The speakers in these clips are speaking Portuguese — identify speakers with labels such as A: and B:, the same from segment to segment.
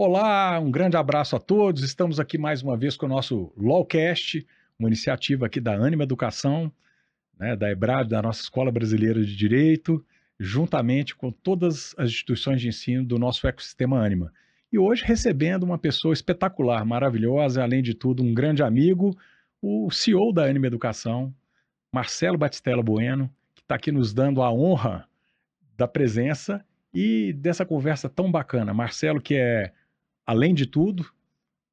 A: Olá, um grande abraço a todos. Estamos aqui mais uma vez com o nosso LawCast, uma iniciativa aqui da Anima Educação, né, da EBRAD, da nossa Escola Brasileira de Direito, juntamente com todas as instituições de ensino do nosso ecossistema Anima. E hoje recebendo uma pessoa espetacular, maravilhosa, além de tudo, um grande amigo, o CEO da Anima Educação, Marcelo Batistella Bueno, que está aqui nos dando a honra da presença e dessa conversa tão bacana. Marcelo, que é, além de tudo,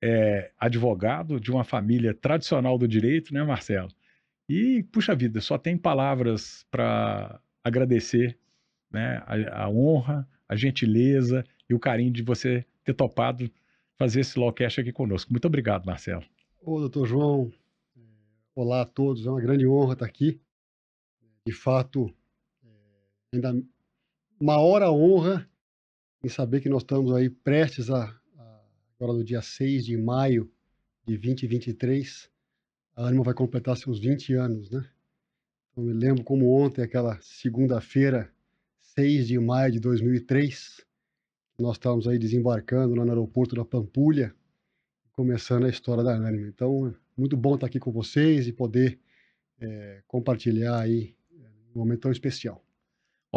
A: é advogado de uma família tradicional do direito, né, Marcelo? E, puxa vida, só tem palavras para agradecer né, a, a, honra, a gentileza e o carinho de você ter topado fazer esse lawcast aqui conosco. Muito obrigado, Marcelo.
B: Ô, doutor João, olá a todos, é uma grande honra estar aqui. De fato, é, ainda maior a honra em saber que nós estamos aí prestes a agora no dia 6 de maio de 2023, a Anima vai completar seus 20 anos, né? Eu me lembro como ontem, aquela segunda-feira, 6 de maio de 2003, nós estávamos aí desembarcando lá no aeroporto da Pampulha, começando a história da Anima. Então, é muito bom estar aqui com vocês e poder é, compartilhar aí um momento tão especial.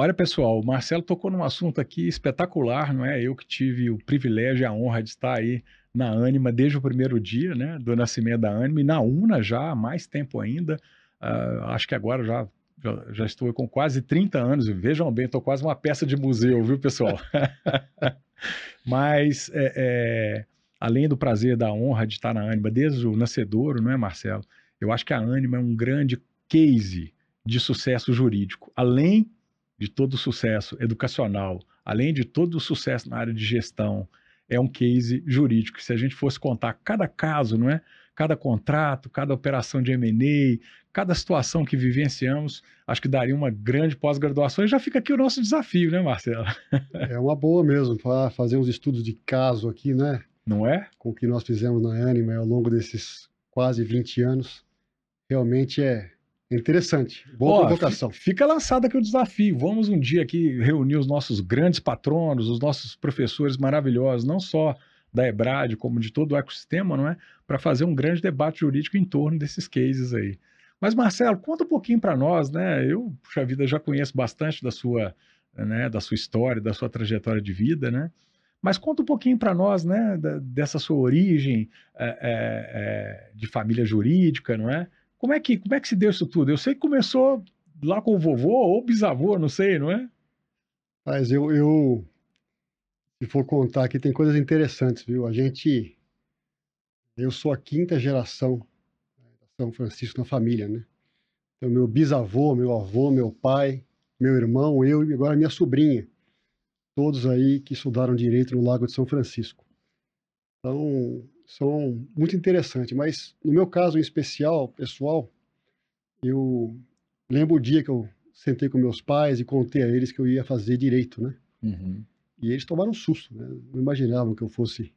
A: Olha, pessoal, o Marcelo tocou num assunto aqui espetacular, não é? Eu que tive o privilégio e a honra de estar aí na Anima desde o primeiro dia, né, do nascimento da Anima, e na UNA já há mais tempo ainda. Uh, acho que agora já, já, já, estou com quase 30 anos. Vejam bem, estou quase uma peça de museu, viu, pessoal? Mas, é, é, além do prazer, da honra de estar na Anima desde o nascedouro, não é, Marcelo? Eu acho que a Anima é um grande case de sucesso jurídico. Além de todo o sucesso educacional, além de todo o sucesso na área de gestão, é um case jurídico. Se a gente fosse contar cada caso, não é? Cada contrato, cada operação de M&A, cada situação que vivenciamos, acho que daria uma grande pós-graduação. E já fica aqui o nosso desafio, né, Marcelo?
B: É uma boa mesmo, para fazer uns estudos de caso aqui, né?
A: Não é?
B: Com o que nós fizemos na Anima ao longo desses quase 20 anos. Realmente é, Interessante. Boa Ó, provocação.
A: Fica lançado aqui o desafio. Vamos um dia aqui reunir os nossos grandes patronos, os nossos professores maravilhosos, não só da EBRAD, como de todo o ecossistema, não é? Para fazer um grande debate jurídico em torno desses cases aí. Mas, Marcelo, conta um pouquinho para nós, né? Eu, puxa vida, já conheço bastante da sua, né, da sua história, da sua trajetória de vida, né? Mas conta um pouquinho para nós, né, da, dessa sua origem é, é, é, de família jurídica, não é? Como é que, como é que se deu isso tudo? Eu sei que começou lá com o vovô ou bisavô, não sei, não é?
B: Mas eu, eu, se for contar aqui, tem coisas interessantes, viu? A gente, eu sou a quinta geração da São Francisco na família, né? Então, meu bisavô, meu avô, meu pai, meu irmão, eu e agora minha sobrinha. Todos aí que estudaram direito no Lago de São Francisco. Então, são muito interessantes. Mas no meu caso em especial, pessoal, eu lembro o dia que eu sentei com meus pais e contei a eles que eu ia fazer direito, né? Uhum. E eles tomaram um susto, né? Não imaginavam que eu fosse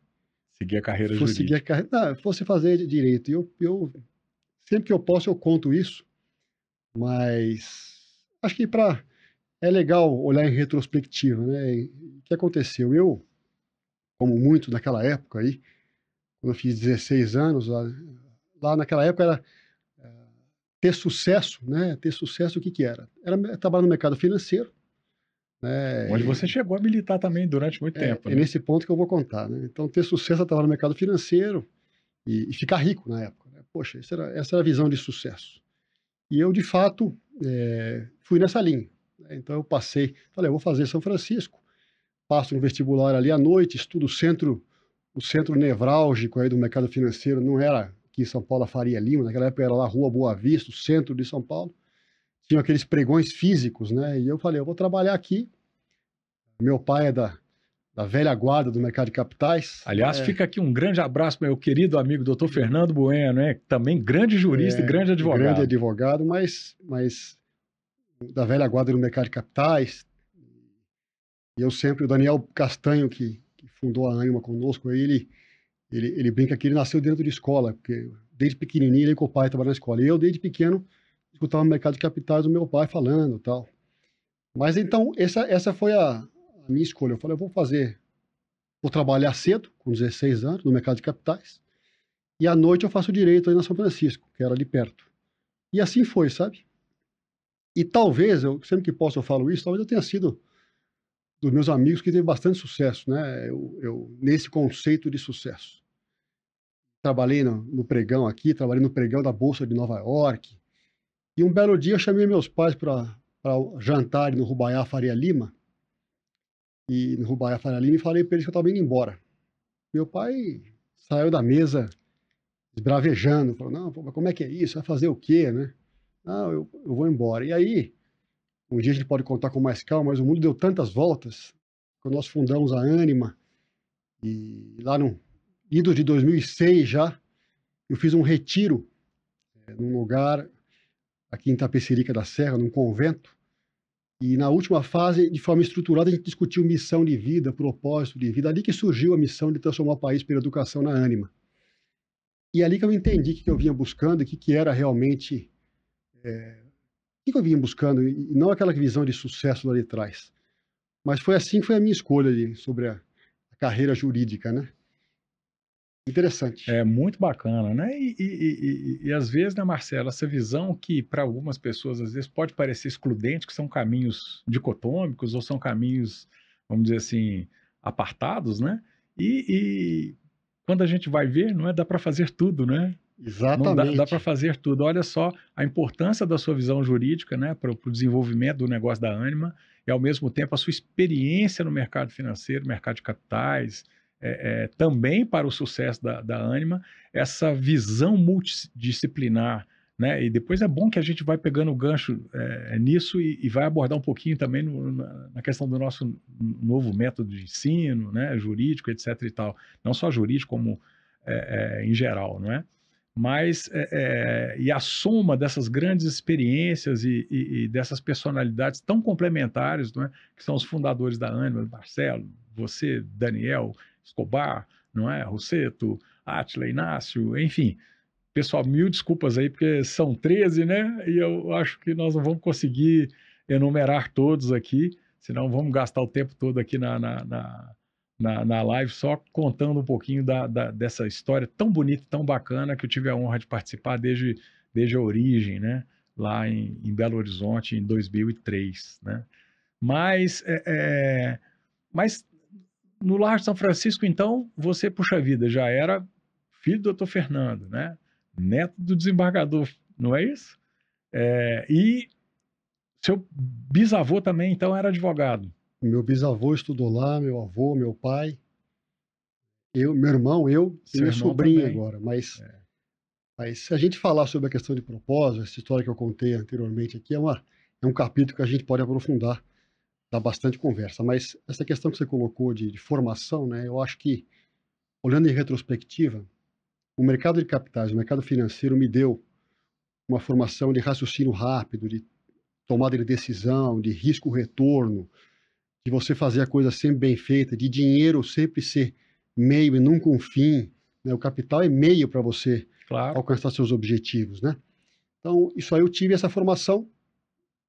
A: seguir a carreira fosse
B: jurídica. Seguir a carreira, não, fosse fazer direito. E eu, eu sempre que eu posso eu conto isso, mas acho que para é legal olhar em retrospectiva, né? O que aconteceu? Eu, como muito naquela época aí, quando eu fiz 16 anos, lá, lá naquela época era é, ter sucesso, né? Ter sucesso o que que era? Era trabalhar no mercado financeiro,
A: né? Onde você chegou a militar também durante muito
B: é,
A: tempo.
B: É
A: né?
B: nesse ponto que eu vou contar, né? Então ter sucesso é trabalhar no mercado financeiro e, e ficar rico na época. Né? Poxa, essa era, essa era a visão de sucesso. E eu de fato é, fui nessa linha. Né? Então eu passei, falei, eu vou fazer São Francisco, passo no vestibular ali à noite, estudo centro o centro nevrálgico aí do mercado financeiro não era aqui em São Paulo a Faria Lima, naquela época era lá Rua Boa Vista, o centro de São Paulo. Tinha aqueles pregões físicos, né? E eu falei, eu vou trabalhar aqui. Meu pai é da, da velha guarda do mercado de capitais.
A: Aliás,
B: é...
A: fica aqui um grande abraço para meu querido amigo doutor Fernando Bueno, né? também grande jurista é, e grande advogado.
B: Grande advogado, mas, mas da velha guarda do mercado de capitais. E eu sempre, o Daniel Castanho, que que fundou a Anima conosco, aí ele, ele, ele brinca que ele nasceu dentro de escola, porque desde pequenininho ele com o pai estava na escola. E eu, desde pequeno, escutava o mercado de capitais do meu pai falando tal. Mas então, essa, essa foi a, a minha escolha. Eu falei, eu vou fazer vou trabalhar cedo, com 16 anos, no mercado de capitais, e à noite eu faço direito aí na São Francisco, que era ali perto. E assim foi, sabe? E talvez, eu sempre que posso eu falo isso, talvez eu tenha sido dos meus amigos que teve bastante sucesso, né? Eu, eu nesse conceito de sucesso. Trabalhei no, no, pregão aqui, trabalhei no pregão da Bolsa de Nova York. E um belo dia eu chamei meus pais para jantar no Rubaiá Faria Lima. E no Rubaiá Faria Lima e falei para eles que eu estava indo embora. Meu pai saiu da mesa esbravejando, falou, não, como é que é isso? Vai fazer o quê, né? Não, eu, eu vou embora. E aí, um dia a gente pode contar com mais calma, mas o mundo deu tantas voltas. Quando nós fundamos a Anima, e lá no ido de 2006 já, eu fiz um retiro é, num lugar aqui em Tapecerica da Serra, num convento. E na última fase, de forma estruturada, a gente discutiu missão de vida, propósito de vida. Ali que surgiu a missão de transformar o país pela educação na Anima. E é ali que eu entendi o que eu vinha buscando, o que era realmente é, o que eu vinha buscando, e não aquela visão de sucesso lá de trás. Mas foi assim que foi a minha escolha ali, sobre a, a carreira jurídica, né? Interessante.
A: É muito bacana, né? E, e, e, e às vezes, né, Marcelo, essa visão que para algumas pessoas às vezes pode parecer excludente, que são caminhos dicotômicos ou são caminhos, vamos dizer assim, apartados, né? E, quando a gente vai ver, não é dá para fazer tudo, né?
B: Exatamente.
A: Não dá, dá para fazer tudo. Olha só a importância da sua visão jurídica né, para o desenvolvimento do negócio da Anima e, ao mesmo tempo, a sua experiência no mercado financeiro, mercado de capitais, é, é, também para o sucesso da, da Anima, essa visão multidisciplinar. Né? E depois é bom que a gente vai pegando o gancho é, nisso e, e, vai abordar um pouquinho também no, na, na, questão do nosso novo método de ensino, né? jurídico, etc. e tal. Não só jurídico, como é, é, em geral, não é? Mas é, e a soma dessas grandes experiências e, e, e, dessas personalidades tão complementares, é? que são os fundadores da Anima, Marcelo, você, Daniel, Escobar, não é? Rosseto, Atila, Inácio, enfim. Pessoal, mil desculpas aí, porque são 13, né? E eu acho que nós não vamos conseguir enumerar todos aqui, senão vamos gastar o tempo todo aqui na, na, na na, na live só contando um pouquinho da, da, dessa história tão bonita, tão bacana que eu tive a honra de participar desde, desde a origem, né? Lá em, em Belo Horizonte em 2003, né? Mas, é, é, mas no Lar de São Francisco, então, você, puxa vida, já era filho do doutor Fernando, né? Neto do desembargador, não é isso? É, e seu bisavô também, então, era advogado.
B: Meu bisavô estudou lá, meu avô, meu pai, eu, meu irmão, eu Seu e meu sobrinho também. agora. Mas, é. mas se a gente falar sobre a questão de propósito, essa história que eu contei anteriormente aqui, é, uma, é um capítulo que a gente pode aprofundar, dá bastante conversa. Mas essa questão que você colocou de, de formação, né, eu acho que, olhando em retrospectiva, o mercado de capitais, o mercado financeiro me deu uma formação de raciocínio rápido, de tomada de decisão, de risco-retorno, de você fazer a coisa sempre bem feita, de dinheiro sempre ser meio e nunca um fim. Né? O capital é meio para você claro. alcançar seus objetivos, né? Então, isso aí eu tive essa formação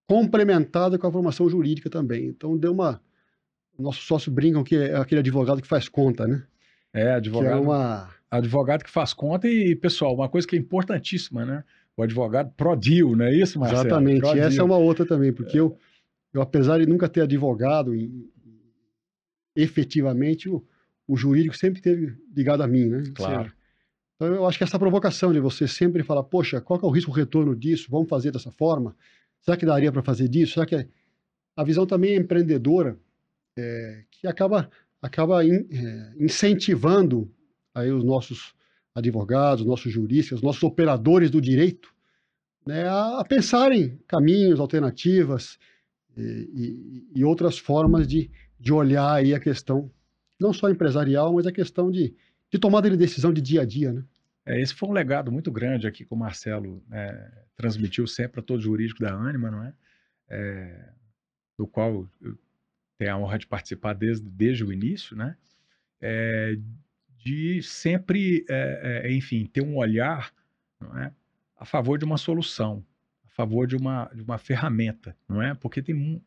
B: complementada com a formação jurídica também. Então, deu uma... Nossos sócios brincam que é aquele advogado que faz conta, né?
A: É, advogado. Que é uma... Advogado que faz conta e, pessoal, uma coisa que é importantíssima, né? O advogado pro-deal, não é isso, Marcelo?
B: Exatamente. Essa é uma outra também, porque é. eu eu, apesar de nunca ter advogado e, efetivamente, o, o jurídico sempre esteve ligado a mim, né?
A: Claro.
B: Então, eu acho que essa provocação de você sempre falar, poxa, qual é o risco-retorno disso? Vamos fazer dessa forma? Será que daria para fazer disso? Será que é... a visão também é empreendedora, é, que acaba, acaba in, é, incentivando aí os nossos advogados, nossos juristas, nossos operadores do direito, né, a, a pensarem caminhos, alternativas, e, e, outras formas de, de olhar aí a questão, não só empresarial, mas a questão de, de tomada de decisão de dia a dia, né?
A: É, esse foi um legado muito grande aqui que o Marcelo é, transmitiu sempre a todo jurídico da Anima, não é? é do qual eu tenho a honra de participar desde, desde o início, né? É, de sempre, é, é, enfim, ter um olhar não é? a favor de uma solução, favor de uma, de uma ferramenta, não é? Porque tem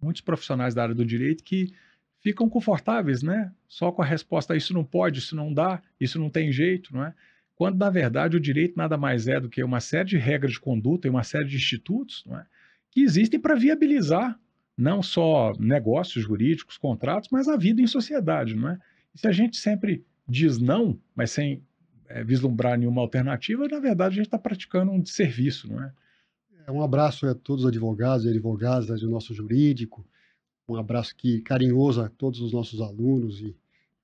A: muitos profissionais da área do direito que ficam confortáveis, né? Só com a resposta isso não pode, isso não dá, isso não tem jeito, não é? Quando na verdade o direito nada mais é do que uma série de regras de conduta e uma série de institutos, não é? Que existem para viabilizar não só negócios jurídicos, contratos, mas a vida em sociedade, não é? E se a gente sempre diz não, mas sem é, vislumbrar nenhuma alternativa, na verdade a gente está praticando um desserviço, não é?
B: É? Um abraço a todos os advogados e advogadas do nosso jurídico, um abraço aqui carinhoso a todos os nossos alunos e,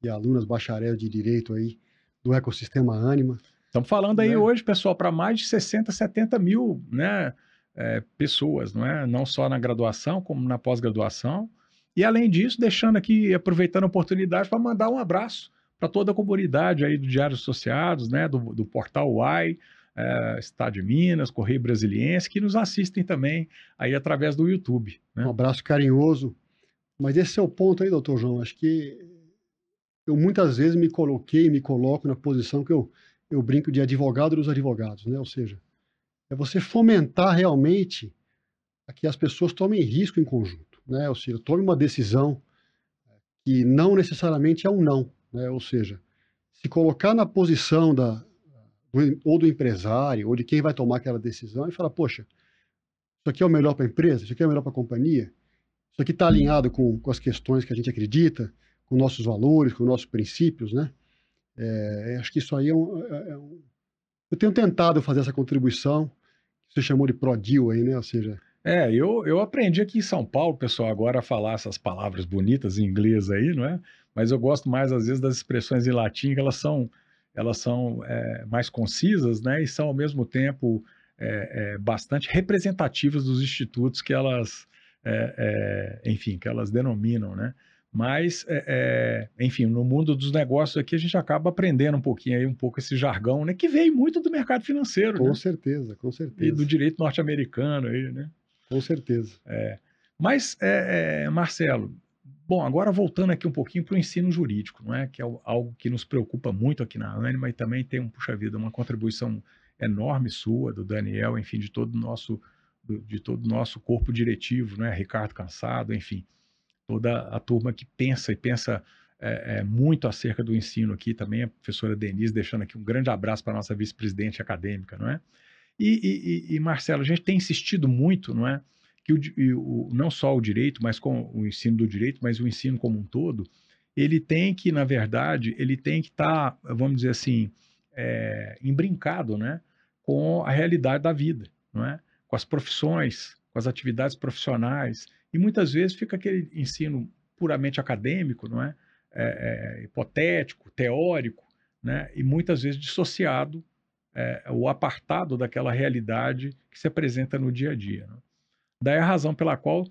B: e alunas bacharel de direito aí do ecossistema Anima.
A: Estamos falando aí né? hoje, pessoal, para mais de 60, 70 mil né, é, pessoas, não é? Não só na graduação, como na pós-graduação. E além disso, deixando aqui, aproveitando a oportunidade para mandar um abraço para toda a comunidade aí do Diário Associados, né, do, do Portal UAI, é, Minas, Correio Brasiliense, que nos assistem também aí através do YouTube.
B: Né? Um abraço carinhoso. Mas esse é o ponto aí, doutor João. Acho que eu muitas vezes me coloquei, me coloco na posição que eu, eu brinco de advogado dos advogados, né? Ou seja, é você fomentar realmente a que as pessoas tomem risco em conjunto, né? Ou seja, tome uma decisão que não necessariamente é um não, né? Ou seja, se colocar na posição da do, ou do empresário ou de quem vai tomar aquela decisão e falar, poxa, isso aqui é o melhor para a empresa, isso aqui é o melhor para a companhia, isso aqui está alinhado com, com as questões que a gente acredita, com nossos valores, com nossos princípios, né? É, acho que isso aí é um, é, é um, Eu tenho tentado fazer essa contribuição, que você chamou de ProDeal aí, né? Ou seja...
A: É, eu, eu aprendi aqui em São Paulo, pessoal, agora a falar essas palavras bonitas em inglês aí, não é? Mas eu gosto mais, às vezes, das expressões em latim, que elas são, elas são é, mais concisas, né? E são, ao mesmo tempo, é, bastante representativas dos institutos que elas, enfim, que elas denominam, né? Mas, é, é, enfim, no mundo dos negócios aqui a gente acaba aprendendo um pouquinho aí, um pouco esse jargão, né? Que veio muito do mercado financeiro,
B: Com
A: né?
B: certeza, com certeza.
A: E do direito norte-americano aí, né?
B: Com certeza.
A: É. Mas, Marcelo, bom, agora voltando aqui um pouquinho para o ensino jurídico, não é? Que é algo que nos preocupa muito aqui na Anima e também tem, um, puxa vida, uma contribuição enorme sua, do Daniel, enfim, de todo o nosso, de todo o nosso corpo diretivo, né? Ricardo Cansado, enfim toda a turma que pensa e pensa é, é, muito acerca do ensino aqui também, a professora Denise, deixando aqui um grande abraço para a nossa vice-presidente acadêmica, não é? E, e, e, Marcelo, a gente tem insistido muito, não é? Que o, o, não só o direito, mas com o ensino do direito, mas o ensino como um todo, ele tem que, na verdade, ele tem que estar, tá, vamos dizer assim, é, embrincado, né? Com a realidade da vida, não é? Com as profissões, com as atividades profissionais, e muitas vezes fica aquele ensino puramente acadêmico, não é? é, é hipotético, teórico, né? e muitas vezes dissociado é, ou apartado daquela realidade que se apresenta no dia a dia. Né? Daí a razão pela qual,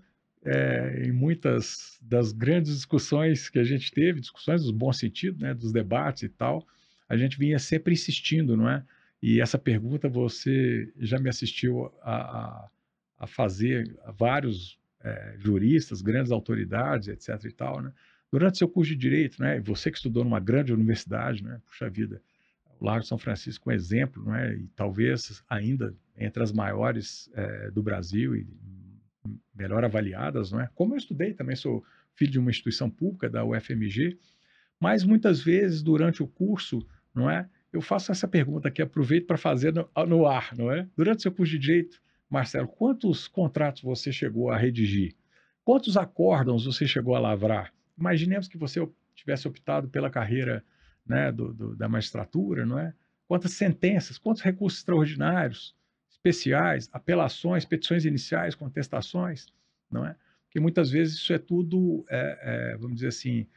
A: é, em muitas das grandes discussões que a gente teve, discussões dos bons sentidos, né, dos debates e tal, a gente vinha sempre insistindo, não é? E essa pergunta você já me assistiu a, a, a fazer vários é, juristas, grandes autoridades, etc. e tal, né? Durante seu curso de direito, né? Você que estudou numa grande universidade, né? Puxa vida, o Largo São Francisco é um exemplo, é? E talvez ainda entre as maiores é, do Brasil e melhor avaliadas, não é? Como eu estudei, também sou filho de uma instituição pública da UFMG, mas muitas vezes durante o curso, não é? Eu faço essa pergunta que aproveito para fazer no, no, ar, não é? Durante seu curso de direito, Marcelo, quantos contratos você chegou a redigir? Quantos acórdãos você chegou a lavrar? Imaginemos que você tivesse optado pela carreira né, do, do, da magistratura, não é? Quantas sentenças, quantos recursos extraordinários, especiais, apelações, petições iniciais, contestações, não é? Porque muitas vezes isso é tudo, é, é, vamos dizer assim,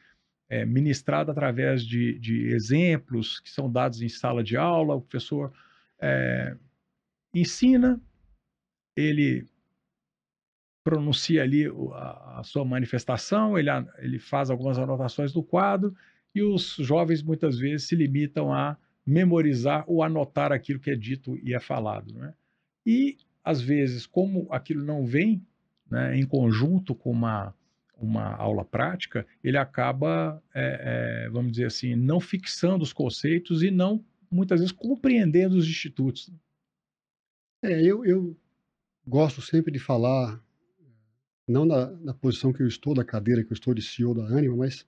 A: é, ministrado através de, de, exemplos que são dados em sala de aula, o professor é, ensina, ele pronuncia ali a, a sua manifestação, ele, ele faz algumas anotações do quadro e os jovens muitas vezes se limitam a memorizar ou anotar aquilo que é dito e é falado. Né? E, às vezes, como aquilo não vem né, em conjunto com uma, uma aula prática, ele acaba, é, é, vamos dizer assim, não fixando os conceitos e não, muitas vezes, compreendendo os institutos.
B: É, eu, eu gosto sempre de falar não na, na, posição que eu estou, da cadeira que eu estou de CEO da Anima, mas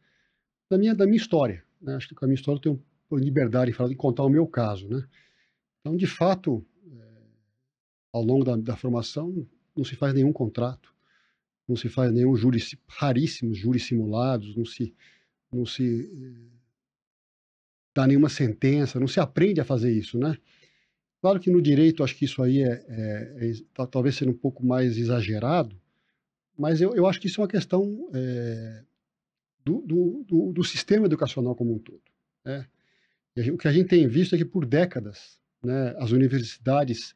B: da minha, da minha história. Né? Acho que com a minha história eu tenho liberdade de, falar, de contar o meu caso. Né? Então, de fato, ao longo da, da, formação, não se faz nenhum contrato, não se faz nenhum júri, raríssimos júris simulados, não se, não se é, dá nenhuma sentença, não se aprende a fazer isso, né? Claro que no direito, acho que isso aí é, é, é talvez sendo um pouco mais exagerado, mas eu, eu acho que isso é uma questão é, do, do, do, do, sistema educacional como um todo. Né? o que a gente tem visto é que por décadas né, as universidades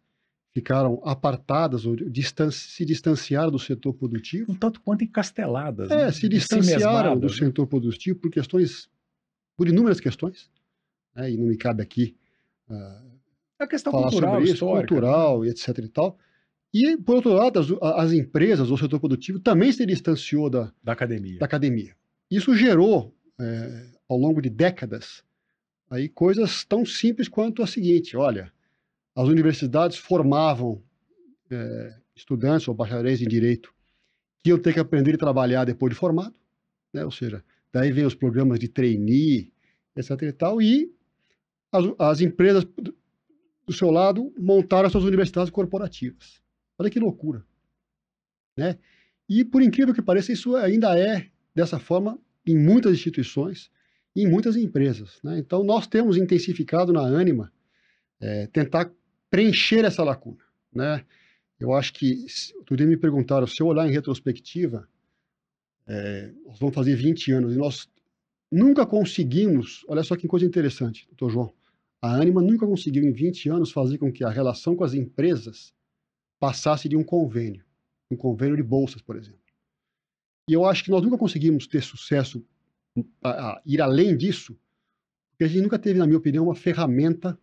B: ficaram apartadas ou distan se distanciaram do setor produtivo.
A: Um tanto quanto encasteladas.
B: É, né? se distanciaram do né? setor produtivo por questões, por inúmeras questões, né, e não me cabe aqui uh,
A: a questão falar cultural, sobre isso, histórica,
B: cultural né? e etc e tal. E, por outro lado, as, as, empresas, o setor produtivo, também se distanciou da,
A: da academia.
B: Da academia. Isso gerou, é, ao longo de décadas, aí coisas tão simples quanto a seguinte: olha, as universidades formavam é, estudantes ou bacharéis em direito que iam ter que aprender e trabalhar depois de formado, né? ou seja, daí vem os programas de trainee, etc. e tal, e as, as empresas do seu lado montaram as suas universidades corporativas. Olha que loucura. Né? E, por incrível que pareça, isso ainda é dessa forma em muitas instituições e em muitas empresas. Né? Então, nós temos intensificado na Anima é, tentar preencher essa lacuna. Né? Eu acho que, outro dia me perguntaram, se eu olhar em retrospectiva, é, nós vamos fazer 20 anos, e nós nunca conseguimos, olha só que coisa interessante, doutor João, a Anima nunca conseguiu, em 20 anos, fazer com que a relação com as empresas passasse de um convênio, um convênio de bolsas, por exemplo. E eu acho que nós nunca conseguimos ter sucesso, a, a ir além disso, porque a gente nunca teve, na minha opinião, uma ferramenta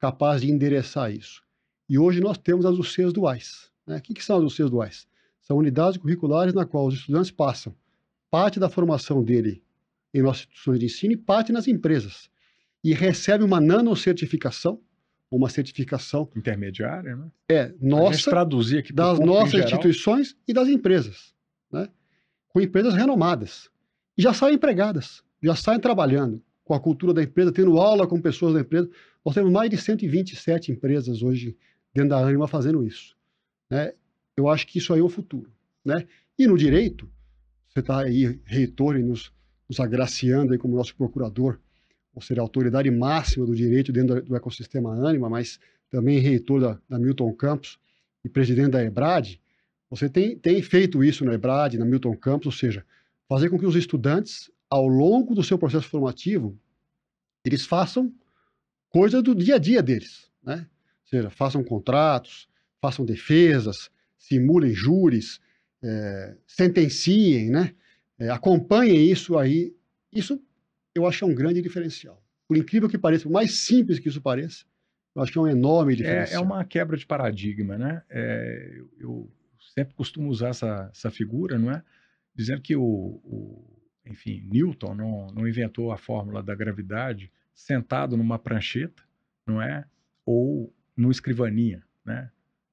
B: capaz de endereçar isso. E hoje nós temos as UCs duais. Né? O que, que são as UCs duais? São unidades curriculares na qual os estudantes passam parte da formação dele em nossas instituições de ensino e parte nas empresas e recebe uma nanocertificação, uma certificação
A: intermediária, né?
B: É, nossa,
A: traduzir aqui
B: das nossas instituições e das empresas, né? Com empresas renomadas. E já saem empregadas, já saem trabalhando com a cultura da empresa, tendo aula com pessoas da empresa. Nós temos mais de 127 empresas hoje dentro da Anima fazendo isso, né? Eu acho que isso aí é o futuro, né? E no direito, você está aí, reitor, e nos, nos agraciando aí como nosso procurador ou seja, a autoridade máxima do direito dentro do ecossistema Anima, mas também reitor da, da Milton Campos e presidente da EBRAD, você tem, tem feito isso na EBRAD, na Milton Campos, ou seja, fazer com que os estudantes, ao longo do seu processo formativo, eles façam coisas do dia a dia deles, né? Ou seja, façam contratos, façam defesas, simulem júris, é, sentenciem, né? É, acompanhem isso aí. Isso eu acho que é um grande diferencial. Por incrível que pareça, por mais simples que isso pareça, eu acho que é um enorme diferencial.
A: É, é uma quebra de paradigma, né? É, eu, eu, sempre costumo usar essa, essa figura, não é? Dizendo que o, o enfim, Newton não, não inventou a fórmula da gravidade sentado numa prancheta, não é? Ou numa escrivaninha, né?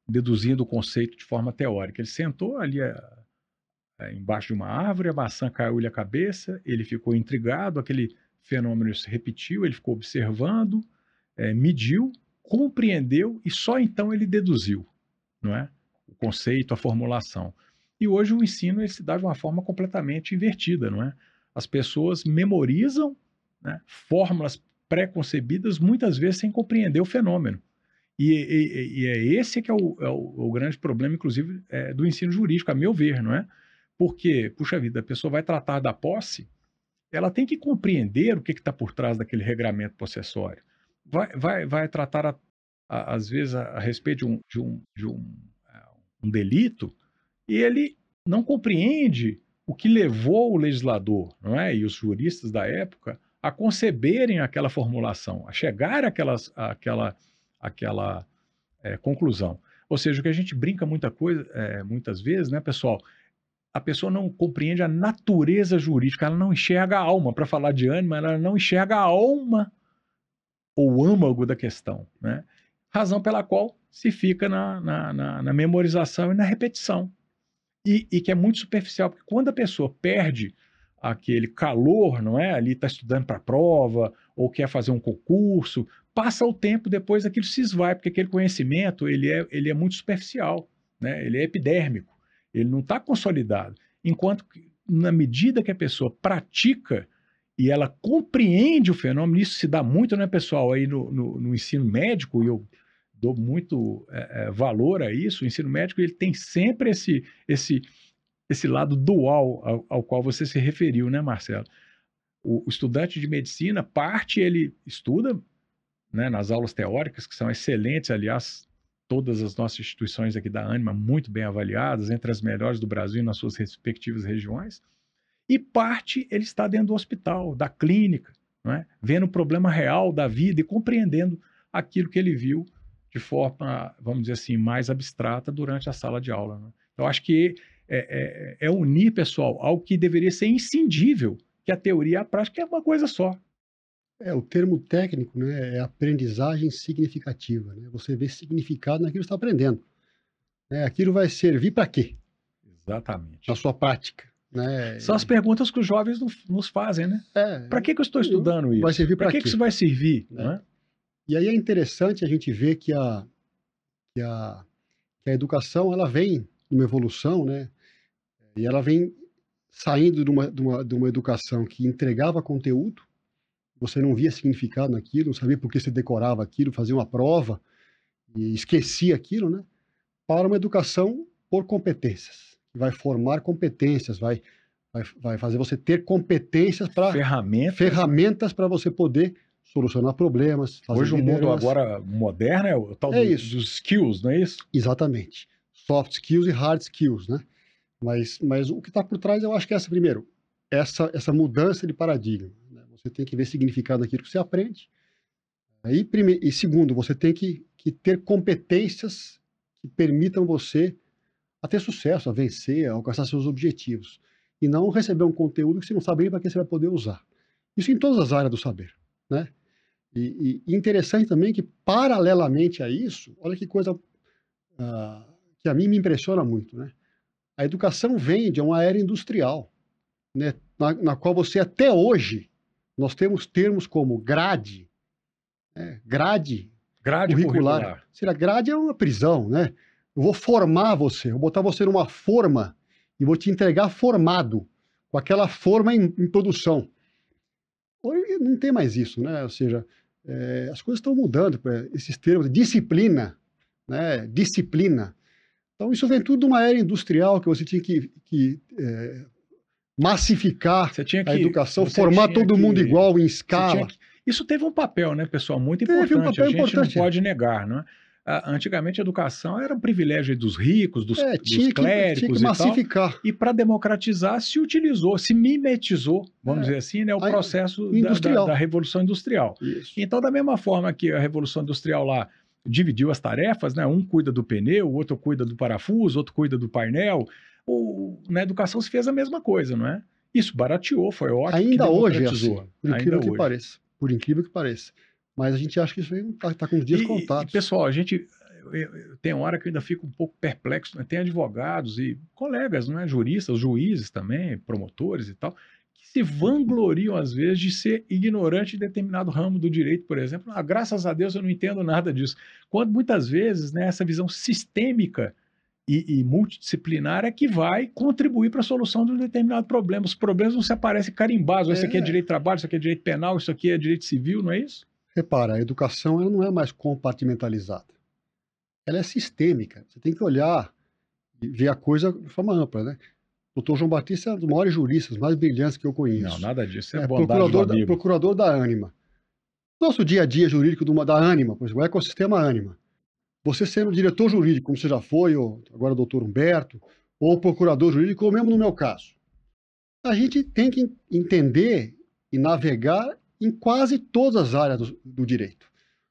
A: Deduzindo o conceito de forma teórica. Ele sentou ali a, é, embaixo de uma árvore, a maçã caiu-lhe a cabeça, ele ficou intrigado, aquele fenômeno se repetiu, ele ficou observando, é, mediu, compreendeu e só então ele deduziu, não é? O conceito, a formulação. E hoje o ensino ele se dá de uma forma completamente invertida, não é? As pessoas memorizam né, fórmulas pré-concebidas, muitas vezes sem compreender o fenômeno. E, e, e, é esse que é o, é o, o grande problema, inclusive, é, do ensino jurídico, a meu ver, não é? Porque, puxa vida, a pessoa vai tratar da posse, ela tem que compreender o que está por trás daquele regramento possessório. Vai, vai, vai tratar, a, a, às vezes, a, a, respeito de, um, de, um, de um, é, um delito, e ele não compreende o que levou o legislador não é? e os juristas da época a conceberem aquela formulação, a chegar àquelas, àquela, àquela é, conclusão. Ou seja, o que a gente brinca muita coisa, é, muitas vezes, né, pessoal, a pessoa não compreende a natureza jurídica, ela não enxerga a alma. Para falar de ânima, ela não enxerga a alma ou âmago da questão. Né? Razão pela qual se fica na, na, na, na memorização e na repetição. E, e que é muito superficial, porque quando a pessoa perde aquele calor, não é? Ali está estudando para a prova ou quer fazer um concurso, passa o tempo depois aquilo se esvai, porque aquele conhecimento ele é, ele é muito superficial, né? Ele é epidérmico, ele não está consolidado. Enquanto que, na medida que a pessoa pratica e ela compreende o fenômeno, isso se dá muito, né, pessoal, aí no, no, no ensino médico, e eu dou muito é, é, valor a isso, o ensino médico ele tem sempre esse, esse, esse lado dual ao, ao qual você se referiu, né, Marcelo? O, o, estudante de medicina, parte ele estuda né, nas aulas teóricas, que são excelentes, aliás, todas as nossas instituições aqui da Anima muito bem avaliadas, entre as melhores do Brasil nas suas respectivas regiões, e parte ele está dentro do hospital, da clínica, é? vendo o problema real da vida e compreendendo aquilo que ele viu de forma, vamos dizer assim, mais abstrata durante a sala de aula. Né? Então, acho que é, é, é, unir, pessoal, algo que deveria ser inscindível, que a teoria e a prática é uma coisa só.
B: É, o termo técnico né, é aprendizagem significativa. Né? Você vê significado naquilo que está aprendendo. É, aquilo vai servir para quê?
A: Exatamente.
B: Na sua prática. Né?
A: São as perguntas que os jovens nos fazem, né? É, para que, que eu estou estudando isso?
B: Vai servir para
A: que, que isso vai servir? Né?
B: E aí é interessante a gente ver que a, que a, que a educação ela vem numa evolução, né? E ela vem saindo de uma, de uma, de uma educação que entregava conteúdo, você não via significado naquilo, não sabia por que você decorava aquilo, fazia uma prova e esquecia aquilo, né? Para uma educação por competências, que vai formar competências, vai, vai, vai fazer você ter competências para
A: ferramentas
B: ferramentas para você poder solucionar problemas.
A: Hoje o mundo agora moderno é o tal
B: é
A: do, dos skills, não é isso?
B: Exatamente. Soft skills e hard skills, né? Mas, mas o que está por trás, eu acho que é essa, primeiro, essa, essa mudança de paradigma. Né? Você tem que ver significado naquilo que você aprende. E, prime... e segundo, você tem que, que ter competências que permitam você a ter sucesso, a vencer, a alcançar seus objetivos. E não receber um conteúdo que você não sabe nem para que você vai poder usar. Isso em todas as áreas do saber. Né? E, e interessante também que, paralelamente a isso, olha que coisa uh, que a mim me impressiona muito. Né? A educação vem de uma era industrial, né? na, na qual você até hoje, nós temos termos como grade, né? grade,
A: grade curricular. curricular.
B: Será grade é uma prisão, né? Eu vou formar você, vou botar você numa forma e vou te entregar formado, com aquela forma em, em produção. Não tem mais isso, né? Ou seja, é, as coisas estão mudando, esses termos, disciplina, né? Disciplina. Então, isso vem tudo de uma era industrial que você tinha que, que é, massificar que, a educação, formar todo que, mundo igual em escala.
A: Isso teve um papel, né, pessoal, muito importante. Um papel a gente importante. não pode negar, não é? Antigamente a educação era um privilégio dos ricos, dos,
B: é,
A: dos clérigos
B: que, tinha que massificar.
A: e tal. E para democratizar se utilizou, se mimetizou, vamos é, dizer assim, né, o processo da, da, da, Revolução Industrial.
B: Isso.
A: Então, da mesma forma que a Revolução Industrial lá dividiu as tarefas, né, um cuida do pneu, o outro cuida do parafuso, outro cuida do painel, o, na educação se fez a mesma coisa, não é? Isso barateou, foi ótimo.
B: Ainda hoje é assim, por incrível Ainda que hoje. pareça. Por incrível que pareça. Mas a gente acha que isso aí está tá com os dias e, contados.
A: E, pessoal, a gente tem hora que eu ainda fico um pouco perplexo. Né? Tem advogados e colegas, não é? juristas, juízes também, promotores e tal, que se vangloriam às vezes de ser ignorante de determinado ramo do direito, por exemplo. Ah, graças a Deus eu não entendo nada disso. Quando muitas vezes né, essa visão sistêmica e, e, multidisciplinar é que vai contribuir para a solução de um determinado problema. Os problemas não se aparecem carimbados. É. Isso aqui é direito de trabalho, isso aqui é direito penal, isso aqui é direito civil, não é isso?
B: Repara, a educação ela não é mais compartimentalizada. Ela é sistêmica. Você tem que olhar e ver a coisa de forma ampla, né? O doutor João Batista é um dos maiores juristas, mais brilhantes que eu conheço.
A: Não, nada disso. É,
B: é procurador, da, procurador da Anima. Nosso dia a dia jurídico do, da Anima, por exemplo, o ecossistema Anima. Você sendo diretor jurídico, como você já foi, ou agora o doutor Humberto, ou procurador jurídico, ou mesmo no meu caso. A gente tem que entender e navegar em quase todas as áreas do, do direito.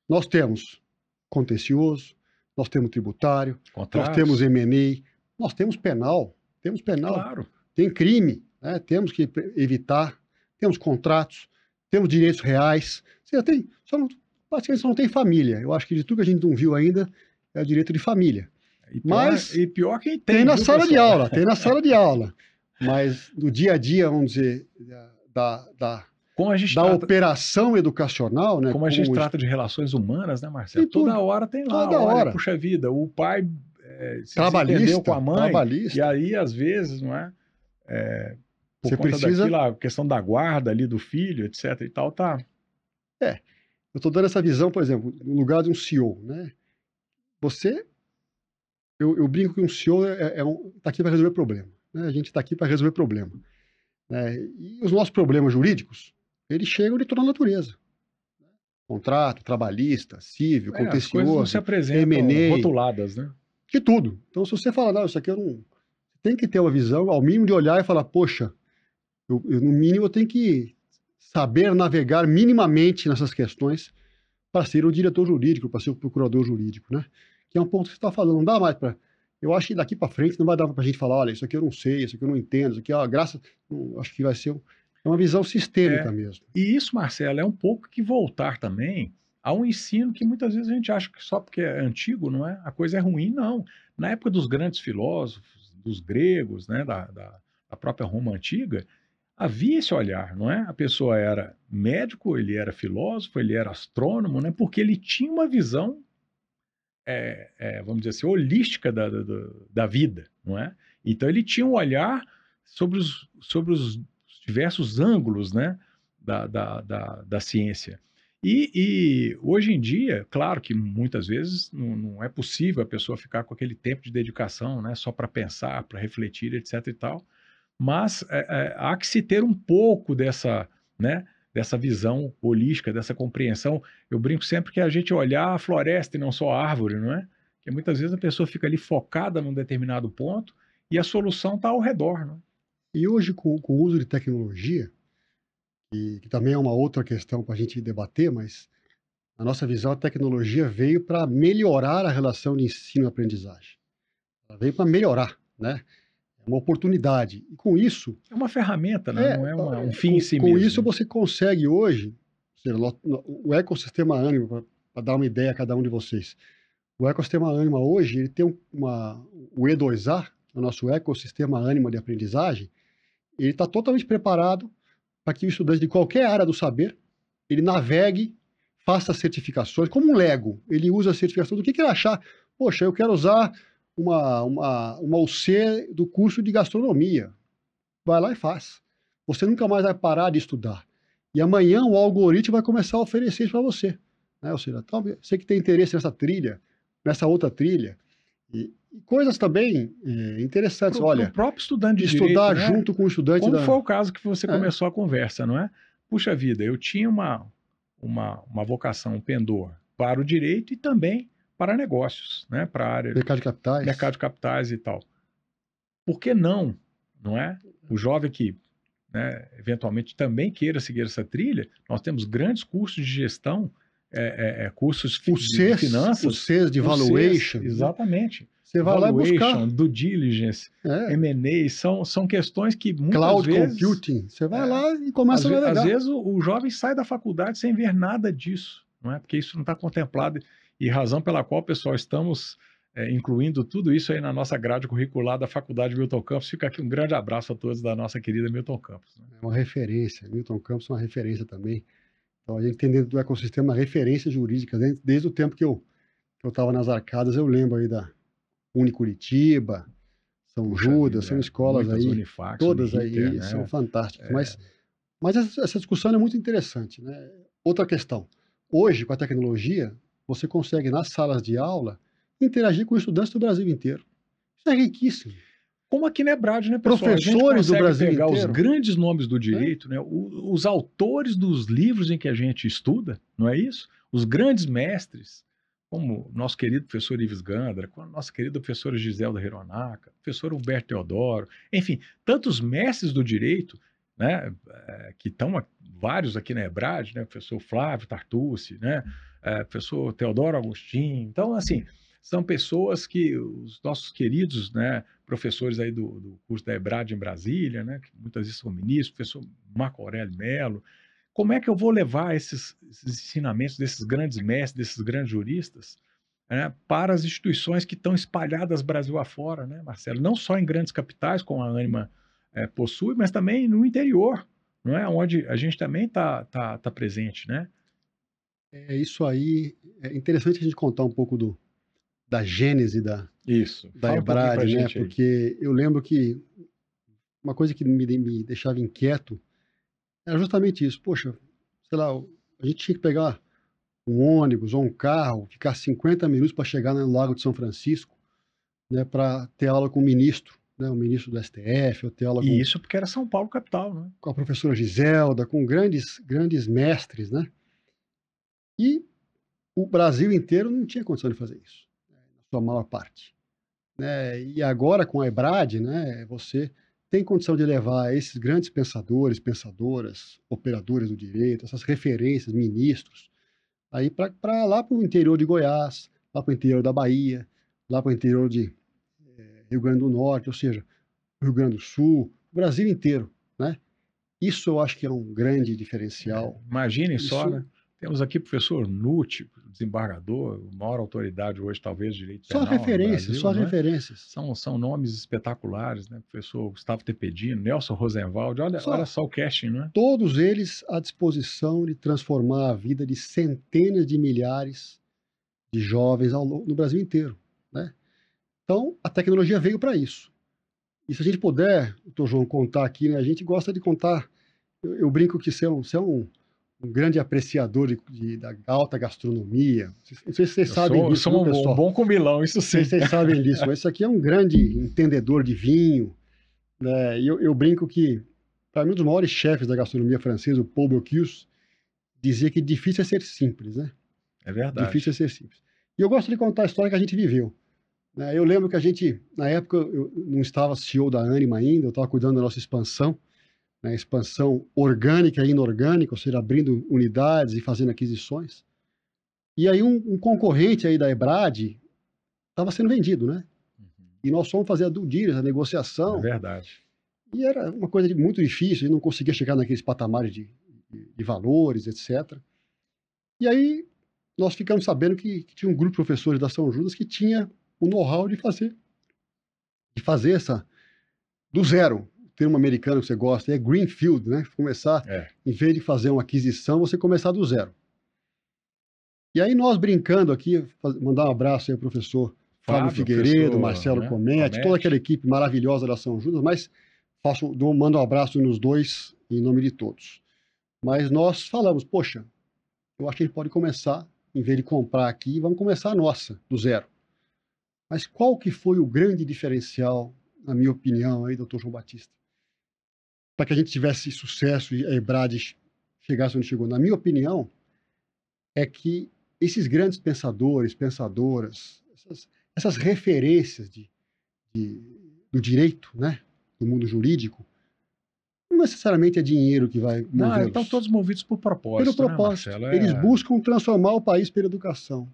B: Nós temos contencioso, nós temos tributário, Contratos. nós temos M&A, nós temos penal, temos penal,
A: claro.
B: tem crime, né? temos que evitar, temos contratos, temos direitos reais, você tem, só não, praticamente só não tem família. Eu acho que de tudo que a gente não viu ainda é o direito de família.
A: E pior,
B: Mas
A: e pior quem tem.
B: tem na sala de
A: pessoal?
B: aula, tem na sala de aula. Mas no dia a dia, vamos dizer, da, da,
A: Como a gente
B: da
A: trata,
B: operação educacional, né?
A: como a gente
B: como
A: trata de relações humanas, né, Marcelo? Toda hora tem lá.
B: Toda
A: olha,
B: hora.
A: Puxa vida, o pai é, se
B: trabalhista,
A: com a mãe.
B: trabalhista.
A: E aí, às vezes, não é? É, por
B: Você precisa-
A: daquilo, a questão da guarda ali do filho, etc e tal, tá.
B: Eu estou dando essa visão, por exemplo, no lugar de um CEO, né? Você, eu, eu brinco que um CEO é, é um, tá aqui para resolver problema, né? A gente está aqui para resolver problema, né? E os nossos problemas jurídicos, eles chegam de toda a natureza. Contrato, trabalhista, civil,
A: É, coisas não
B: contencioso,
A: se apresentam
B: M&A.
A: rotuladas, né?
B: de tudo. Então, se você fala, não, isso aqui eu não. Tem que ter uma visão, ao mínimo de olhar e falar, poxa, eu, eu, no mínimo eu tenho que saber navegar minimamente nessas questões para ser o diretor jurídico, para ser o procurador jurídico, né? Que é um ponto que você está falando, não dá mais para. Eu acho que daqui para frente não vai dar para a gente falar, olha, isso aqui eu não sei, isso aqui eu não entendo, isso aqui, ó, graça. não, acho que vai ser um- é uma visão sistêmica
A: É.
B: mesmo.
A: E isso, Marcelo, é um pouco que voltar também a um ensino que muitas vezes a gente acha que só porque é antigo, não é? A coisa é ruim, não. Na época dos grandes filósofos, dos gregos, né, da, da, da própria Roma antiga, havia esse olhar, não é? A pessoa era médico, ele era filósofo, ele era astrônomo, né? Porque ele tinha uma visão, é, é, vamos dizer assim, holística da, da, da- da vida, não é? Então ele tinha um olhar sobre os, sobre os diversos ângulos, né? da, da, da, da ciência. E, e hoje em dia, claro que muitas vezes não, não é possível a pessoa ficar com aquele tempo de dedicação, né, só para pensar, para refletir, etc. e tal, mas é, é, há que se ter um pouco dessa, né, dessa visão holística, dessa compreensão. Eu brinco sempre que a gente olhar a floresta e não só a árvore, não é? Porque muitas vezes a pessoa fica ali focada num determinado ponto e a solução está ao redor, não é?
B: E hoje, com, com o uso de tecnologia, que, que também é uma outra questão para a gente debater, mas na nossa visão, a tecnologia veio para melhorar a relação de ensino e aprendizagem. Ela veio para melhorar, né? É uma oportunidade. E com isso,
A: É uma ferramenta, né?
B: É,
A: não é uma- um
B: com-
A: fim em si
B: com
A: mesmo.
B: isso você consegue hoje, seja, o ecossistema Anima, para dar uma ideia a cada um de vocês, o ecossistema Anima hoje, ele tem um- uma, o E2A, que é o nosso ecossistema Anima de aprendizagem, ele está totalmente preparado para que o estudante de qualquer área do saber, ele navegue, faça certificações, como um Lego, ele usa a certificação do que, que ele achar, poxa, eu quero usar uma, uma, uma UC do curso de gastronomia, vai lá e faz. Você nunca mais vai parar de estudar. E amanhã o algoritmo vai começar a oferecer isso para você. Né? Ou seja, talvez você que tem interesse nessa trilha, nessa outra trilha, e, e coisas também é, interessantes.
A: Pro-
B: Olha,
A: pro próprio estudante de
B: estudar
A: direito, né?
B: junto com o estudante
A: Como
B: da.
A: foi o caso que você
B: É.
A: começou a conversa, não é? Puxa vida, eu tinha uma, uma, uma vocação, um pendor para o direito e também para negócios, né? Para a área
B: Mercado de capitais.
A: mercado de capitais e tal. Por que não, não é? O jovem que, né, eventualmente também queira seguir essa trilha, nós temos grandes cursos de gestão, é, é, é, cursos
B: O
A: de,
B: CES,
A: de finanças,
B: o CES de
A: o CES,
B: valuation. né?
A: exatamente.
B: Você vai lá buscar.
A: Due diligence,
B: É,
A: M&A, são, são questões que muitas
B: cloud
A: vezes...
B: computing. Você vai
A: É.
B: lá e
A: Às,
B: começa a
A: às
B: navegar.
A: vezes o, o jovem sai da faculdade sem ver nada disso, não é? Porque isso não está contemplado e razão pela qual, pessoal, estamos é, incluindo tudo isso aí na nossa grade curricular da Faculdade Milton Campos. Fica aqui um grande abraço a todos da nossa querida Milton Campos. né?
B: É uma referência. Milton Campos é uma referência também. Então, a gente tem dentro do ecossistema referências jurídicas. Desde, o tempo que eu que eu estava nas arcadas, eu lembro aí da Unicuritiba, São
A: Puxa
B: Judas,
A: vida,
B: são escolas aí,
A: Unifax,
B: todas aí
A: Uniriter, né?
B: são fantásticas.
A: É.
B: Mas, mas essa, essa discussão é muito interessante. Né? Outra questão. Hoje, com a tecnologia, você consegue, nas salas de aula, interagir com estudantes do Brasil inteiro. Isso é riquíssimo.
A: Como aqui na Ebrad, né, pessoal?
B: Professores do
A: consegue
B: Brasil
A: pegar
B: inteiro.
A: os grandes nomes do direito, né, o- os autores dos livros em que a gente estuda, não é isso? Os grandes mestres, como nosso querido professor Ives Gandra, como nossa querida professora Giselda Hironaka, professor Humberto Teodoro, enfim, tantos mestres do direito, né, eh, que estão vários aqui na Ebrad, né, professor Flávio Tartucci, né, eh, professor Teodoro Agostinho. Então, assim, são pessoas que os nossos queridos, né, professores aí do, do curso da EBRAD em Brasília, né, que muitas vezes são ministros, professor Marco Aurélio Melo. Como é que eu vou levar esses, esses ensinamentos desses grandes mestres, desses grandes juristas, né, para as instituições que estão espalhadas Brasil afora, né, Marcelo? Não só em grandes capitais, como a Anima é, possui, mas também no interior, não é? Onde a gente também está tá, tá presente, né?
B: É isso aí. É interessante a gente contar um pouco do, da gênese da,
A: isso.
B: da Ebrad, um né? Porque eu lembro que uma coisa que me, me deixava inquieto era justamente isso. Poxa, sei lá, a gente tinha que pegar um ônibus ou um carro, ficar 50 minutos para chegar no Lago de São Francisco, né, para ter aula com o ministro, né, o ministro do STF, ou ter aula com...
A: E isso porque era São Paulo capital, né?
B: Com a professora Giselda, com grandes, grandes mestres, né? E o Brasil inteiro não tinha condição de fazer isso, né, na sua maior parte. Né? E agora, com a EBRAD, né, você tem condição de levar esses grandes pensadores, pensadoras, operadores do direito, essas referências, ministros, aí para lá para o interior de Goiás, lá para o interior da Bahia, lá para o interior de é, Rio Grande do Norte, ou seja, Rio Grande do Sul, o Brasil inteiro, né? Isso eu acho que é um grande diferencial.
A: Imaginem Isso, só, né? Temos aqui o professor Nuti, desembargador, maior autoridade hoje, talvez, de direito
B: só
A: penal.
B: Referências, Brasil, só referências.
A: São, são nomes espetaculares, né? Professor Gustavo Tepedino, Nelson Rosenwald, olha só, olha só o casting, não é?
B: Todos eles à disposição de transformar a vida de centenas de milhares de jovens ao, no Brasil inteiro, né? Então, a tecnologia veio para isso. E se a gente puder, doutor João, contar aqui, né? A gente gosta de contar. Eu, eu brinco que você é um, você é um um grande apreciador de, de, da alta gastronomia. Não sei se vocês eu sabem
A: sou,
B: disso,
A: sou um, pessoal? bom comilão, isso sim.
B: Não sei se vocês sabem disso, mas isso aqui é um grande entendedor de vinho. Né? Eu, eu brinco que, para mim, um dos maiores chefes da gastronomia francesa, o Paul Bocuse, dizia que difícil é ser simples, né?
A: É verdade.
B: Difícil é ser simples. E eu gosto de contar a história que a gente viveu. Né? Eu lembro que a gente, na época, eu não estava CEO da Anima ainda, eu estava cuidando da nossa expansão né, expansão orgânica e inorgânica, ou seja, abrindo unidades e fazendo aquisições. E aí um, um concorrente aí da Ebrad estava sendo vendido, né? Uhum. E nós fomos fazer a due diligence, a negociação.
A: É verdade.
B: E era uma coisa muito difícil, e não conseguia chegar naqueles patamares de, de, de, valores, etc. E aí nós ficamos sabendo que, que, tinha um grupo de professores da São Judas que tinha o know-how de fazer de fazer essa do zero termo americano que você gosta, é greenfield, né? Começar, é. em vez de fazer uma aquisição, você começar do zero. E aí nós brincando aqui, mandar um abraço aí ao professor Fábio, Fábio Figueiredo, Marcelo né? Comete, toda aquela equipe maravilhosa da São Judas, mas faço, mando um abraço nos dois em nome de todos. Mas nós falamos, poxa, eu acho que a gente pode começar, em vez de comprar aqui, vamos começar a nossa, do zero. Mas qual que foi o grande diferencial, na minha opinião, aí, doutor João Batista? Para que a gente tivesse sucesso e a Ebrad chegasse onde chegou, na minha opinião, é que esses grandes pensadores, pensadoras, essas, essas referências de, de, do direito, né, do mundo jurídico, não necessariamente é dinheiro que vai
A: mover. Não, estão todos movidos por propósito.
B: Pelo né, propósito. Né, Eles buscam transformar o país pela educação.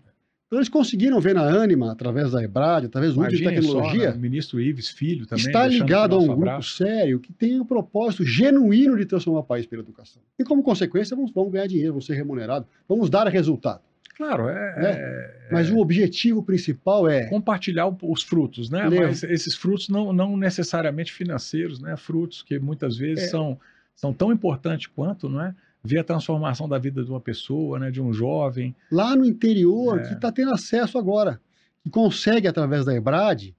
B: Então eles conseguiram ver na Anima, através da EBRAD, através do uso de tecnologia. Só,
A: né? O ministro Ives Filho também.
B: Está ligado a um grupo abraço. sério que tem o um propósito genuíno de transformar o país pela educação. E como consequência, vamos, vamos ganhar dinheiro, vamos ser remunerados, vamos dar resultado.
A: Claro, é,
B: né?
A: é,
B: Mas o objetivo principal é.
A: Compartilhar os frutos, né? Mas esses frutos não, não necessariamente financeiros, né? Frutos que muitas vezes é. são, são tão importantes quanto, não é? Ver a transformação da vida de uma pessoa, né, de um jovem.
B: Lá no interior, é. que está tendo acesso agora, que consegue, através da EBRAD,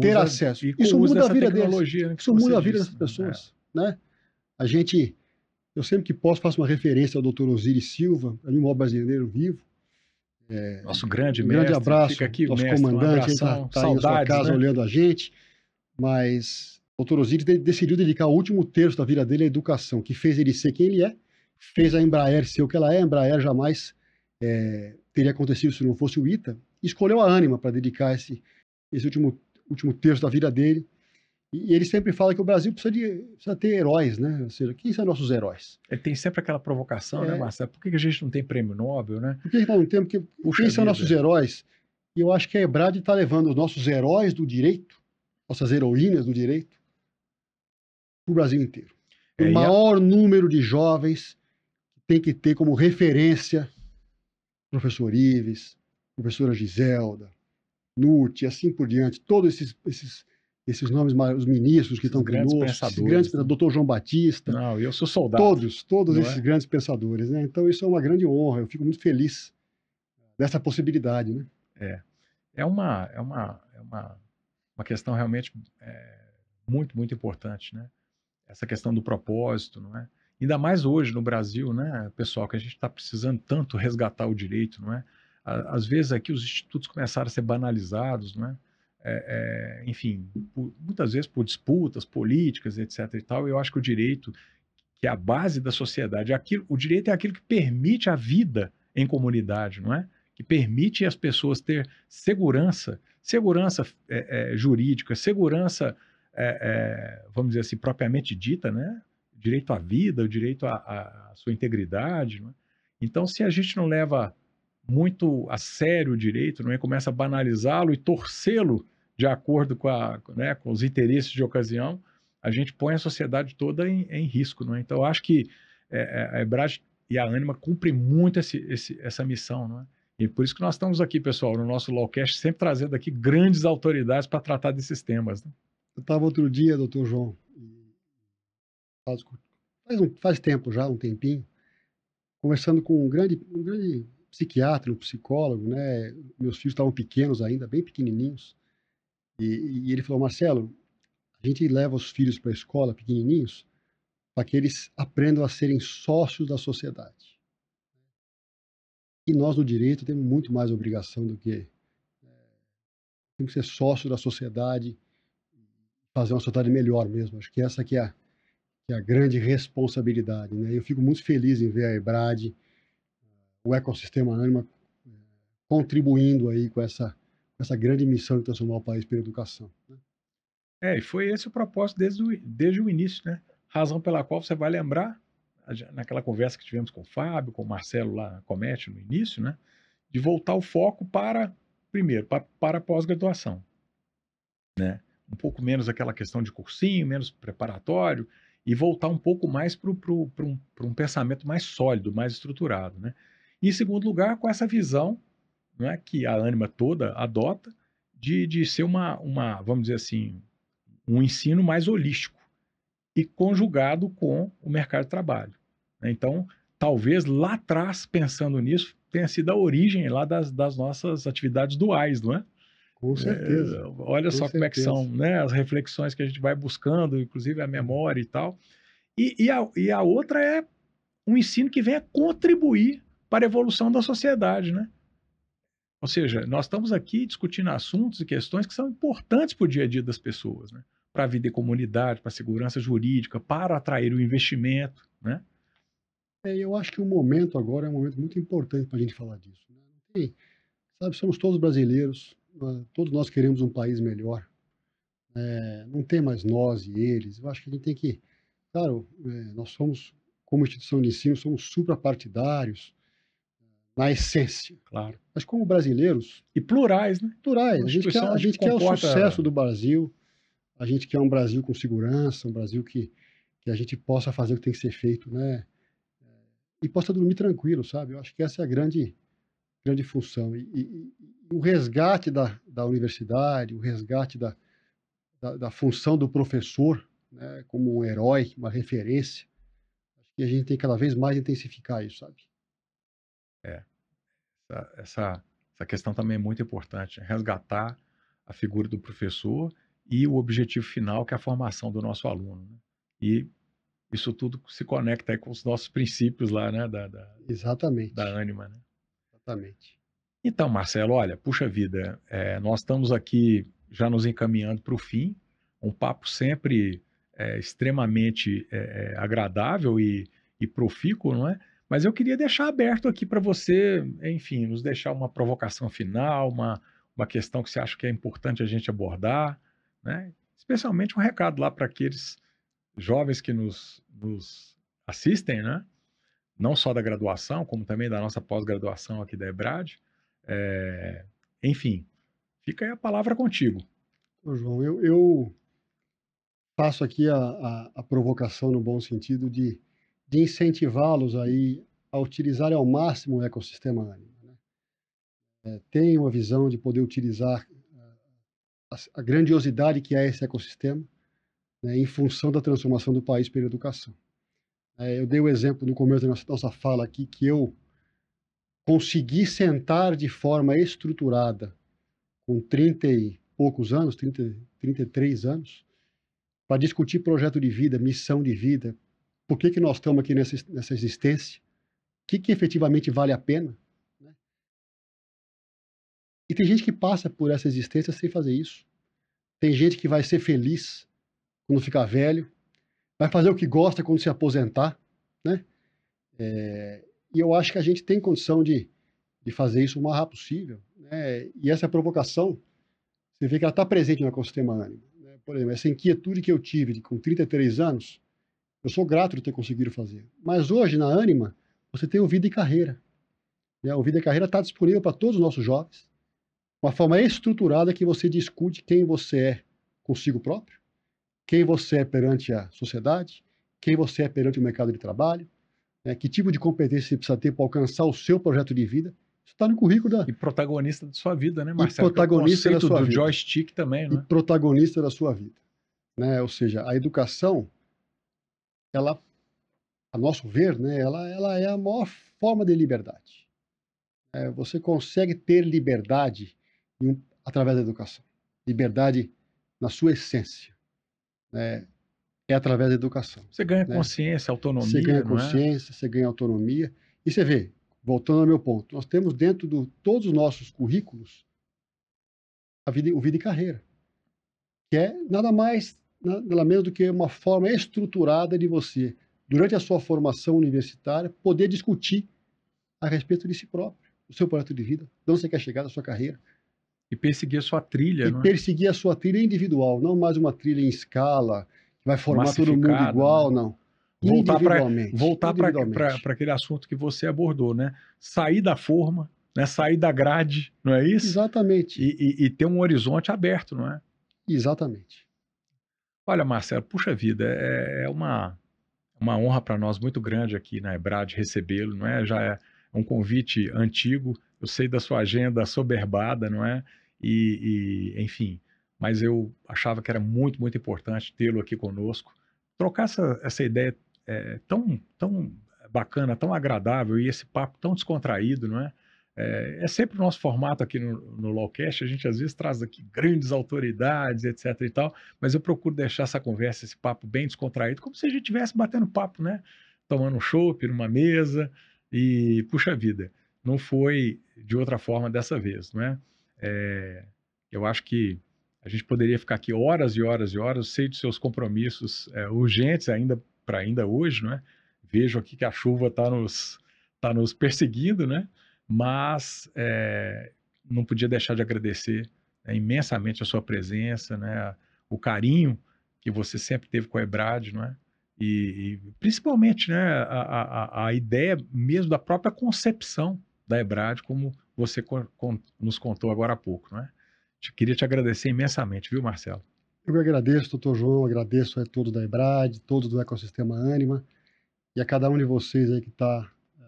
B: ter usa, acesso. Isso muda a vida deles. Né, Isso muda a vida dessas pessoas. É. Né? A gente, eu sempre que posso, faço uma referência ao doutor Osiris Silva, animal brasileiro vivo.
A: É, nosso grande
B: um
A: mestre.
B: grande abraço, Fica aqui, nosso mestre, comandante, está tá aí na sua casa né? olhando a gente. Mas o doutor Osiris decidiu dedicar o último terço da vida dele à educação, que fez ele ser quem ele é, fez a Embraer ser o que ela é, a Embraer jamais é, teria acontecido se não fosse o ITA, escolheu a Anima para dedicar esse, esse último, último terço da vida dele. E ele sempre fala que o Brasil precisa, de, precisa ter heróis, né? Ou seja, quem são nossos heróis?
A: Ele tem sempre aquela provocação, né, é. né, Marcelo? Por que a gente não tem prêmio Nobel, né?
B: Por que nós não temos? Porque Puxa quem são nossos heróis? E eu acho que a Ebrad está levando os nossos heróis do direito, nossas heroínas do direito, para o Brasil inteiro. O é, maior a... número de jovens tem que ter como referência professor Ives, professora Giselda, Nuti, assim por diante, todos esses, esses, esses nomes, os ministros que estão
A: grandes
B: conosco,
A: pensadores,
B: esses grandes,
A: né?
B: doutor João Batista,
A: Não, eu sou soldado.
B: todos, todos esses
A: é?
B: grandes pensadores, né? Então isso é uma grande honra, eu fico muito feliz dessa possibilidade, né?
A: É uma, é uma, é uma, uma questão realmente é, muito, muito importante, né? Essa questão do propósito, não é? Ainda mais hoje no Brasil, né, pessoal, que a gente está precisando tanto resgatar o direito, não é? Às vezes aqui os institutos começaram a ser banalizados, não é? É, enfim, por- muitas vezes por disputas políticas, etc. e tal. Eu acho que o direito, que é a base da sociedade, é aquilo, o direito é aquilo que permite a vida em comunidade, não é? Que permite as pessoas ter segurança, segurança é, é, jurídica, segurança, vamos dizer assim, propriamente dita, né? Direito à vida, o direito à, à sua integridade. É? Então, se a gente não leva muito a sério o direito, não é? começa a banalizá-lo e torcê-lo de acordo com, a, né, com os interesses de ocasião, a gente põe a sociedade toda em, em risco. Não é? Então, eu acho que é, é, a EBRAD e a Anima cumprem muito esse, esse, essa missão. Não é? E por isso que nós estamos aqui, pessoal, no nosso Lawcast, sempre trazendo aqui grandes autoridades para tratar desses temas. Né?
B: Eu estava outro dia, doutor João, faz, faz, um- faz tempo já, um tempinho, conversando com um grande, um grande psiquiatra, um psicólogo, né? Meus filhos estavam pequenos ainda, bem pequenininhos, e, e ele falou, Marcelo, a gente leva os filhos para a escola, pequenininhos, para que eles aprendam a serem sócios da sociedade. E nós, no direito, temos muito mais obrigação do que... eh, temos que ser sócios da sociedade, fazer uma sociedade melhor mesmo. Acho que essa que é a, que é a grande responsabilidade. Né? Eu fico muito feliz em ver a EBRAD, o ecossistema Anima, eh, contribuindo aí com essa, essa grande missão de transformar o país pela educação. né?
A: É, e foi esse o propósito desde o, desde o início, né? Razão pela qual você vai lembrar, naquela conversa que tivemos com o Fábio, com o Marcelo lá na Comete no início, né? De voltar o foco para, primeiro, pa- para a pós-graduação, né? Um pouco menos aquela questão de cursinho, menos preparatório, e voltar um pouco mais para um, um pensamento mais sólido, mais estruturado, né? E, em segundo lugar, com essa visão né, que a Anima toda adota de, de ser uma, uma, vamos dizer assim, um ensino mais holístico e conjugado com o mercado de trabalho. né? Então, talvez lá atrás, pensando nisso, tenha sido a origem lá das, das nossas atividades duais, não é?
B: Com certeza.
A: É, olha
B: com
A: só como é que
B: certeza.
A: são né, as reflexões que a gente vai buscando, inclusive a memória e tal. E, e, a, e a outra é um ensino que venha contribuir para a evolução da sociedade, né? Ou seja, nós estamos aqui discutindo assuntos e questões que são importantes para o dia a dia das pessoas, né? Para a vida em comunidade, para a segurança jurídica, para atrair o investimento, né?
B: É, eu acho que o momento agora é um momento muito importante para a gente falar disso. né? Tem- sabe, somos todos brasileiros? Todos nós queremos um país melhor. É, não tem mais nós e eles. Eu acho que a gente tem que. Claro, é, nós somos, como instituição de ensino, somos suprapartidários, na essência.
A: Claro.
B: Mas como brasileiros,
A: E plurais, né?
B: plurais, a gente quer, a gente quer o
A: comporta-
B: sucesso do Brasil, a gente quer um Brasil com segurança, um Brasil que, que a gente possa fazer o que tem que ser feito, né? E possa dormir tranquilo, sabe? Eu acho que essa é a grande, grande função. E, e- e o resgate da, da universidade, o resgate da, da, da função do professor, né? como um herói, uma referência, acho que a gente tem cada vez mais intensificar isso, sabe?
A: Essa, essa, essa questão também é muito importante, resgatar a figura do professor e o objetivo final, que é a formação do nosso aluno. né? E isso tudo se conecta com os nossos princípios lá, né, da, da,
B: Exatamente.
A: da Anima, né?
B: Exatamente.
A: Então, Marcelo, olha, puxa vida, é, nós estamos aqui já nos encaminhando para o fim, um papo sempre é, extremamente é, é, agradável e, e profícuo, não é? Mas eu queria deixar aberto aqui para você, enfim, nos deixar uma provocação final, uma, uma questão que você acha que é importante a gente abordar, né? Especialmente um recado lá para aqueles jovens que nos, nos assistem, né? Não só da graduação, como também da nossa pós-graduação aqui da EBRAD. É, enfim, fica aí a palavra contigo.
B: Ô, João, eu, eu faço aqui a, a, a provocação no bom sentido de, de incentivá-los aí a utilizarem ao máximo o ecossistema Anima. Né? é, tem uma visão de poder utilizar a, a grandiosidade que é esse ecossistema né, em função da transformação do país pela educação. É, eu dei o exemplo no começo da nossa, nossa fala aqui que eu consegui sentar de forma estruturada com 30 e poucos anos, 30, 33 anos, para discutir projeto de vida, missão de vida, por que, que nós estamos aqui nessa, nessa existência, o que, que efetivamente vale a pena. Né? E tem gente que passa por essa existência sem fazer isso. Tem gente que vai ser feliz quando ficar velho, vai fazer o que gosta quando se aposentar, né? É, e eu acho que a gente tem condição de, de fazer isso o mais rápido possível. Né? E essa provocação, você vê que ela está presente no ecossistema ânimo. Né? Por exemplo, essa inquietude que eu tive de, com 33 anos, eu sou grato de ter conseguido fazer. Mas hoje, na Anima, você tem o Vida e Carreira. Né? O Vida e Carreira está disponível para todos os nossos jovens. Uma forma estruturada que você discute quem você é consigo próprio, quem você é perante a sociedade, quem você é perante o mercado de trabalho, né, que tipo de competência você precisa ter para alcançar o seu projeto de vida. Isso está no currículo da.
A: E protagonista da sua vida, né, Marcelo?
B: E protagonista
A: é
B: da sua
A: do
B: vida.
A: joystick também, né?
B: E protagonista da sua vida. Né? Ou seja, a educação, ela, a nosso ver, né, ela, ela é a maior forma de liberdade. É, você consegue ter liberdade um, através da educação. Liberdade na sua essência né, é através da educação.
A: Você ganha
B: né?
A: consciência, autonomia.
B: Você ganha
A: é?
B: consciência, é? você ganha autonomia. E você vê, voltando ao meu ponto, nós temos dentro de todos os nossos currículos a vida, o vida e carreira, que é nada mais, nada menos do que uma forma estruturada de você, durante a sua formação universitária, poder discutir a respeito de si próprio, o seu projeto de vida, de onde você quer chegar na sua carreira,
A: e perseguir a sua trilha.
B: E é? perseguir a sua trilha individual, não mais uma trilha em escala, que vai formar todo mundo igual, né? não.
A: Voltar para voltar para aquele assunto que você abordou, né? Sair da forma, né? sair da grade, não é isso?
B: Exatamente.
A: E, e, e ter um horizonte aberto, não é?
B: Exatamente.
A: Olha, Marcelo, puxa vida, é, é uma, uma honra para nós muito grande aqui na Ebrad recebê-lo, não é? Já é um convite antigo, eu sei da sua agenda soberbada, não é? E, e enfim, mas eu achava que era muito, muito importante tê-lo aqui conosco, trocar essa, essa ideia é, tão, tão bacana, tão agradável e esse papo tão descontraído, não é? É, é sempre o nosso formato aqui no, no Lawcast, a gente às vezes traz aqui grandes autoridades, etc e tal, mas eu procuro deixar essa conversa, esse papo bem descontraído, como se a gente estivesse batendo papo, né? Tomando um chopp numa mesa e, puxa vida, não foi de outra forma dessa vez, não é? É, eu acho que a gente poderia ficar aqui horas e horas e horas. Sei dos seus compromissos é, urgentes ainda para ainda hoje, não é? Vejo aqui que a chuva está nos, tá nos perseguindo, né? Mas é, não podia deixar de agradecer né, imensamente a sua presença, né? O carinho que você sempre teve com a Ebrad, não é? E, e principalmente, né? A, a, a ideia mesmo da própria concepção da Ebrad como você nos contou agora há pouco, não é? Queria te agradecer imensamente, viu, Marcelo?
B: Eu agradeço, doutor João, agradeço a todos da Ebrad, todos do ecossistema Anima, e a cada um de vocês aí que está eh,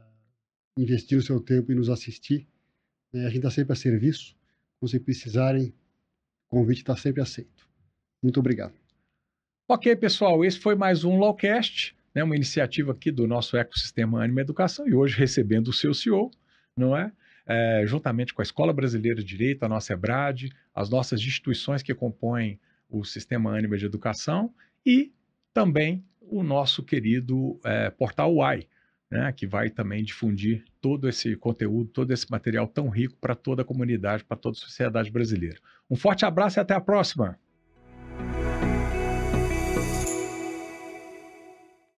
B: investindo o seu tempo e nos assistir. Né? A gente está sempre a serviço. Se precisarem, o convite está sempre aceito. Muito obrigado.
A: Ok, pessoal, esse foi mais um Lawcast, né, uma iniciativa aqui do nosso ecossistema Anima Educação, e hoje recebendo o seu CEO, não é? é, juntamente com a Escola Brasileira de Direito, a nossa EBRAD, as nossas instituições que compõem o Sistema Ânima de Educação e também o nosso querido é, Portal UAI, né, que vai também difundir todo esse conteúdo, todo esse material tão rico para toda a comunidade, para toda a sociedade brasileira. Um forte abraço e até a próxima!